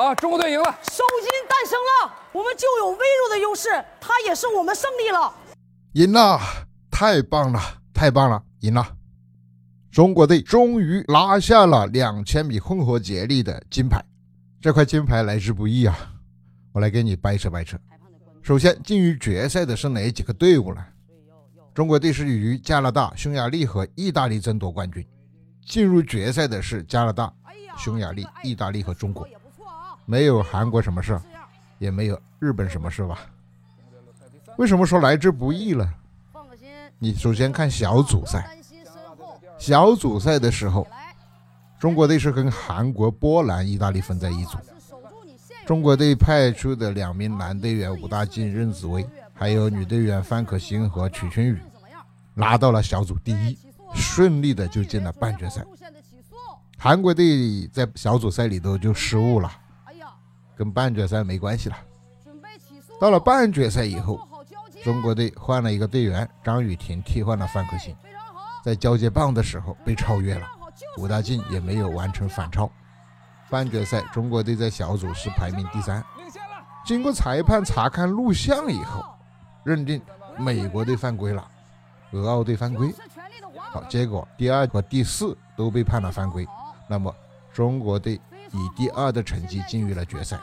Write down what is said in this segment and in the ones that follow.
啊，中国队赢了。首金诞生了，我们就有微弱的优势，它也是我们胜利了。赢了，太棒了，太棒了，赢了！中国队终于拿下了两千米混合接力的金牌，这块金牌来之不易啊！我来给你掰扯掰扯。首先，进入决赛的是哪几个队伍呢？中国队是与加拿大、匈牙利和意大利争夺冠军。进入决赛的是加拿大、匈牙利、意大利和中国，没有韩国什么事，也没有日本什么事吧？为什么说来之不易呢？你首先看小组赛，小组赛的时候，中国队是跟韩国、波兰、意大利分在一组。中国队派出的两名男队员武大靖、任子威，还有女队员范可新和曲春雨，拿到了小组第一。顺利的就进了半决赛。韩国队在小组赛里头就失误了，跟半决赛没关系了。到了半决赛以后，中国队换了一个队员张雨婷替换了范可新，在交接棒的时候被超越了，武大靖也没有完成反超。半决赛中国队在小组是排名第三。经过裁判查看录像以后，认定美国队犯规了，俄奥队犯规。好，结果第二和第四都被判了犯规，那么中国队以第二的成绩进入了决赛。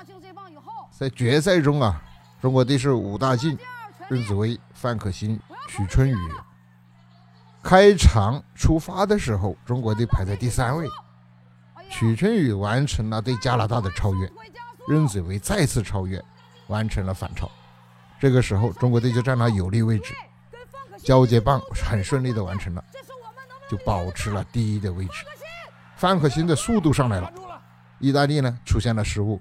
在决赛中啊，中国队是武大靖、任子威、范可新、许春雨。开场出发的时候，中国队排在第三位，许春雨完成了对加拿大的超越，任子威再次超越，完成了反超。这个时候，中国队就占了有利位置，交接棒很顺利的完成了。就保持了第一的位置，范可新的速度上来了，意大利呢出现了失误，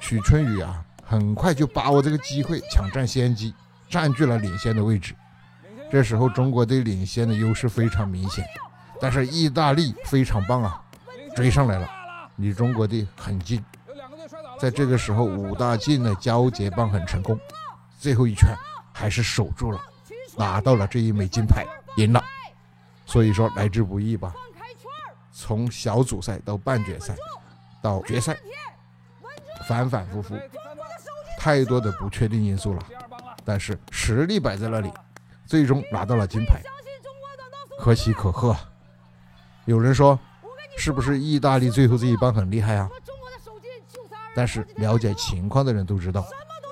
许春雨啊很快就把握这个机会抢占先机，占据了领先的位置。这时候中国队领先的优势非常明显，但是意大利非常棒啊，追上来了，离中国队很近。在这个时候，武大靖的交接棒很成功，最后一圈还是守住了，拿到了这一枚金牌，赢了。所以说来之不易吧，从小组赛到半决赛，到决赛，反反复复，太多的不确定因素了。但是实力摆在那里，最终拿到了金牌，可喜可贺。有人说，是不是意大利最后这一棒很厉害啊？但是了解情况的人都知道，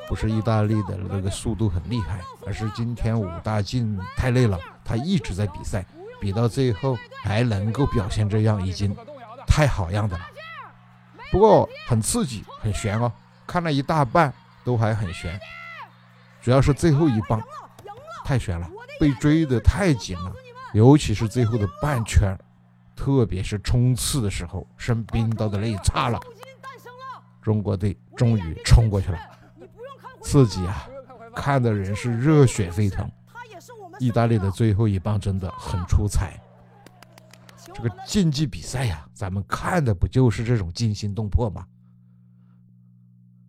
不是意大利的那个速度很厉害，而是今天武大靖太累了，他一直在比赛。比到最后还能够表现这样，已经太好样的了。不过很刺激，很悬哦，看了一大半都还很悬，主要是最后一棒太悬了，被追得太紧了，尤其是最后的半圈，特别是冲刺的时候，生冰刀的那一刹那，中国队终于冲过去了，刺激啊，看的人是热血沸腾。意大利的最后一棒真的很出彩，这个竞技比赛呀，咱们看的不就是这种惊心动魄吗？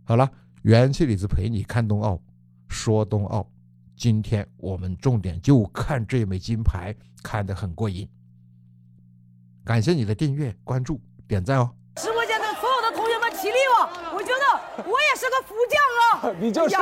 好了，元气李子陪你看冬奥，说冬奥，今天我们重点就看这枚金牌，看得很过瘾。感谢你的订阅、关注、点赞哦！直播间的所有的同学们起立哦，我觉得我也是个福将啊！你就是。